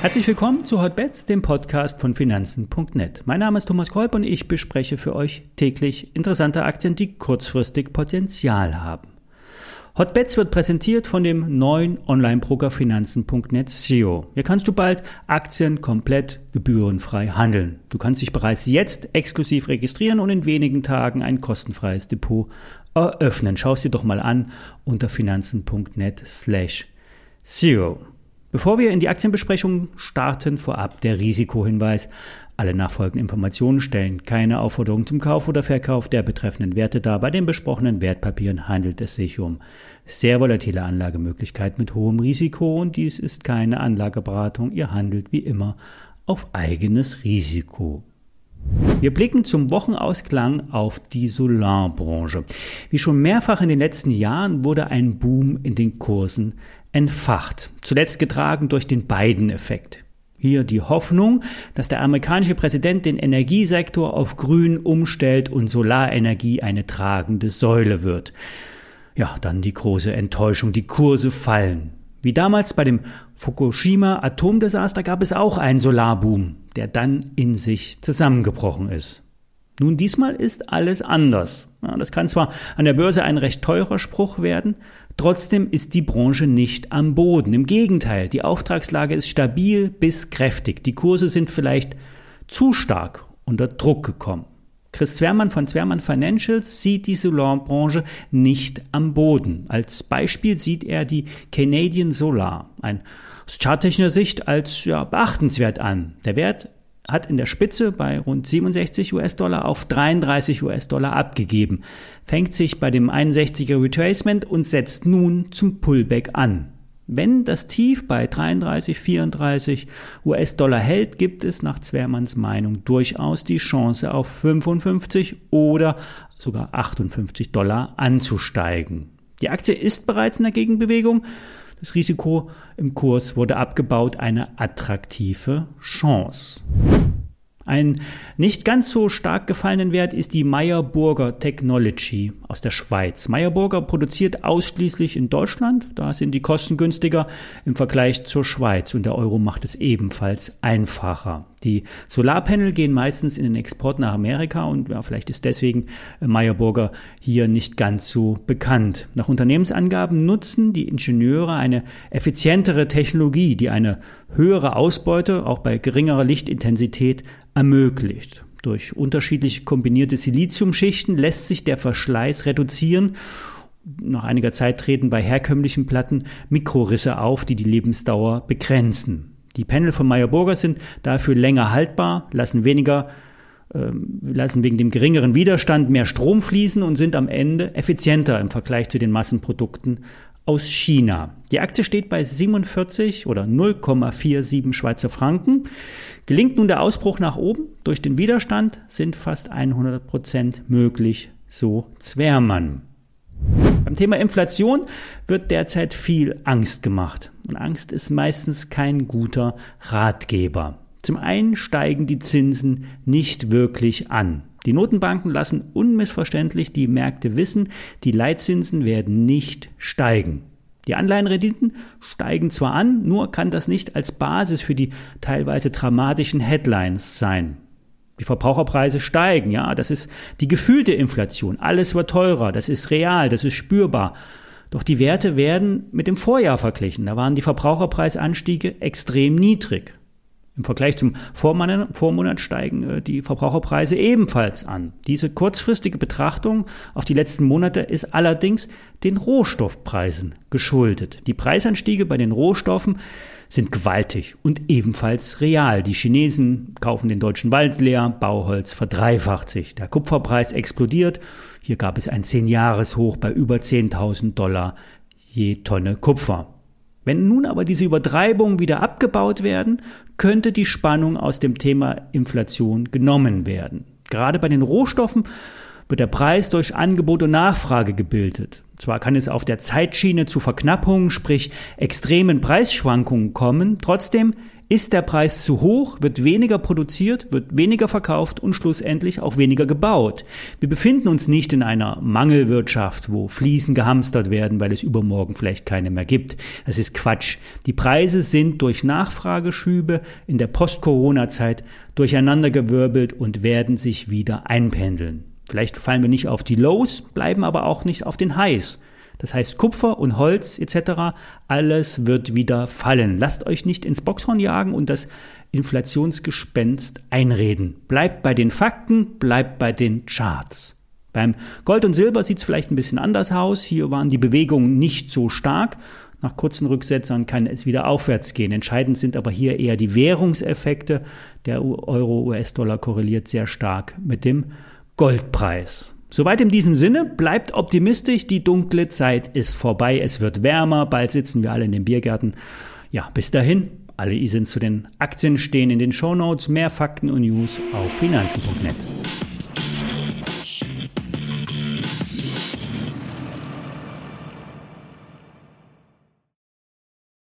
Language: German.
Herzlich willkommen zu Hotbets, dem Podcast von Finanzen.net. Mein Name ist Thomas Kolb und ich bespreche für euch täglich interessante Aktien, die kurzfristig Potenzial haben. Hotbets wird präsentiert von dem neuen Online-Broker Finanzen.net SEO. Hier kannst du bald Aktien komplett gebührenfrei handeln. Du kannst dich bereits jetzt exklusiv registrieren und in wenigen Tagen ein kostenfreies Depot eröffnen. Schau es dir doch mal an unter finanzen.net slash SEO. Bevor wir in die Aktienbesprechung starten, vorab der Risikohinweis. Alle nachfolgenden Informationen stellen keine Aufforderung zum Kauf oder Verkauf der betreffenden Werte dar. Bei den besprochenen Wertpapieren handelt es sich um sehr volatile Anlagemöglichkeiten mit hohem Risiko und dies ist keine Anlageberatung. Ihr handelt wie immer auf eigenes Risiko. Wir blicken zum Wochenausklang auf die Solarbranche. Wie schon mehrfach in den letzten Jahren wurde ein Boom in den Kursen entfacht, zuletzt getragen durch den Biden-Effekt. Hier die Hoffnung, dass der amerikanische Präsident den Energiesektor auf Grün umstellt und Solarenergie eine tragende Säule wird. Ja, dann die große Enttäuschung, die Kurse fallen. Wie damals bei dem Fukushima Atomdesaster gab es auch einen Solarboom, der dann in sich zusammengebrochen ist. Nun, diesmal ist alles anders. Ja, das kann zwar an der Börse ein recht teurer Spruch werden, trotzdem ist die Branche nicht am Boden. Im Gegenteil, die Auftragslage ist stabil bis kräftig. Die Kurse sind vielleicht zu stark unter Druck gekommen. Chris Zwermann von Zwermann Financials sieht die Solarbranche nicht am Boden. Als Beispiel sieht er die Canadian Solar, ein aus charttechnischer Sicht als ja, beachtenswert an. Der Wert hat in der Spitze bei rund 67 US-Dollar auf 33 US-Dollar abgegeben, fängt sich bei dem 61er Retracement und setzt nun zum Pullback an. Wenn das Tief bei 33, 34 US-Dollar hält, gibt es nach Zwermanns Meinung durchaus die Chance auf 55 oder sogar 58 Dollar anzusteigen. Die Aktie ist bereits in der Gegenbewegung. Das Risiko im Kurs wurde abgebaut, eine attraktive Chance. Ein nicht ganz so stark gefallenen Wert ist die Meyerburger Technology aus der Schweiz. Meyerburger produziert ausschließlich in Deutschland, da sind die Kosten günstiger im Vergleich zur Schweiz und der Euro macht es ebenfalls einfacher. Die Solarpanel gehen meistens in den Export nach Amerika und ja, vielleicht ist deswegen Meyerburger hier nicht ganz so bekannt. Nach Unternehmensangaben nutzen die Ingenieure eine effizientere Technologie, die eine höhere Ausbeute auch bei geringerer Lichtintensität ermöglicht. Durch unterschiedlich kombinierte Siliziumschichten lässt sich der Verschleiß reduzieren. Nach einiger Zeit treten bei herkömmlichen Platten Mikrorisse auf, die die Lebensdauer begrenzen. Die Panel von Meyer Burger sind dafür länger haltbar, lassen weniger äh, lassen wegen dem geringeren Widerstand mehr Strom fließen und sind am Ende effizienter im Vergleich zu den Massenprodukten aus China. Die Aktie steht bei 47 oder 0,47 Schweizer Franken. Gelingt nun der Ausbruch nach oben durch den Widerstand, sind fast 100 Prozent möglich, so Zwermann. Beim Thema Inflation wird derzeit viel Angst gemacht. Und Angst ist meistens kein guter Ratgeber. Zum einen steigen die Zinsen nicht wirklich an. Die Notenbanken lassen unmissverständlich die Märkte wissen, die Leitzinsen werden nicht steigen. Die Anleihenrenditen steigen zwar an, nur kann das nicht als Basis für die teilweise dramatischen Headlines sein. Die Verbraucherpreise steigen, ja, das ist die gefühlte Inflation. Alles wird teurer, das ist real, das ist spürbar. Doch die Werte werden mit dem Vorjahr verglichen. Da waren die Verbraucherpreisanstiege extrem niedrig. Im Vergleich zum Vormonat, steigen äh, die Verbraucherpreise ebenfalls an. Diese kurzfristige Betrachtung auf die letzten Monate ist allerdings den Rohstoffpreisen geschuldet. Die Preisanstiege bei den Rohstoffen sind gewaltig und ebenfalls real. Die Chinesen kaufen den deutschen Wald leer, Bauholz verdreifacht sich. Der Kupferpreis explodiert. Hier gab es ein 10-Jahres-Hoch bei über 10.000 Dollar je Tonne Kupfer. Wenn nun aber diese Übertreibungen wieder abgebaut werden, könnte die Spannung aus dem Thema Inflation genommen werden. Gerade bei den Rohstoffen wird der Preis durch Angebot und Nachfrage gebildet. Zwar kann es auf der Zeitschiene zu Verknappungen, sprich extremen Preisschwankungen kommen, trotzdem Ist der Preis zu hoch, wird weniger produziert, wird weniger verkauft und schlussendlich auch weniger gebaut. Wir befinden uns nicht in einer Mangelwirtschaft, wo Fliesen gehamstert werden, weil es übermorgen vielleicht keine mehr gibt. Das ist Quatsch. Die Preise sind durch Nachfrageschübe in der Post-Corona-Zeit durcheinandergewirbelt und werden sich wieder einpendeln. Vielleicht fallen wir nicht auf die Lows, bleiben aber auch nicht auf den Highs. Das heißt Kupfer und Holz etc. Alles wird wieder fallen. Lasst euch nicht ins Boxhorn jagen und das Inflationsgespenst einreden. Bleibt bei den Fakten, bleibt bei den Charts. Beim Gold und Silber sieht es vielleicht ein bisschen anders aus. Hier waren die Bewegungen nicht so stark. Nach kurzen Rücksetzern kann es wieder aufwärts gehen. Entscheidend sind aber hier eher die Währungseffekte. Der Euro-US-Dollar korreliert sehr stark mit dem Goldpreis. Soweit in diesem Sinne, bleibt optimistisch, die dunkle Zeit ist vorbei, es wird wärmer, bald sitzen wir alle in den Biergärten. Ja, bis dahin, alle I sind zu den Aktien stehen in den Shownotes, mehr Fakten und News auf finanzen.net.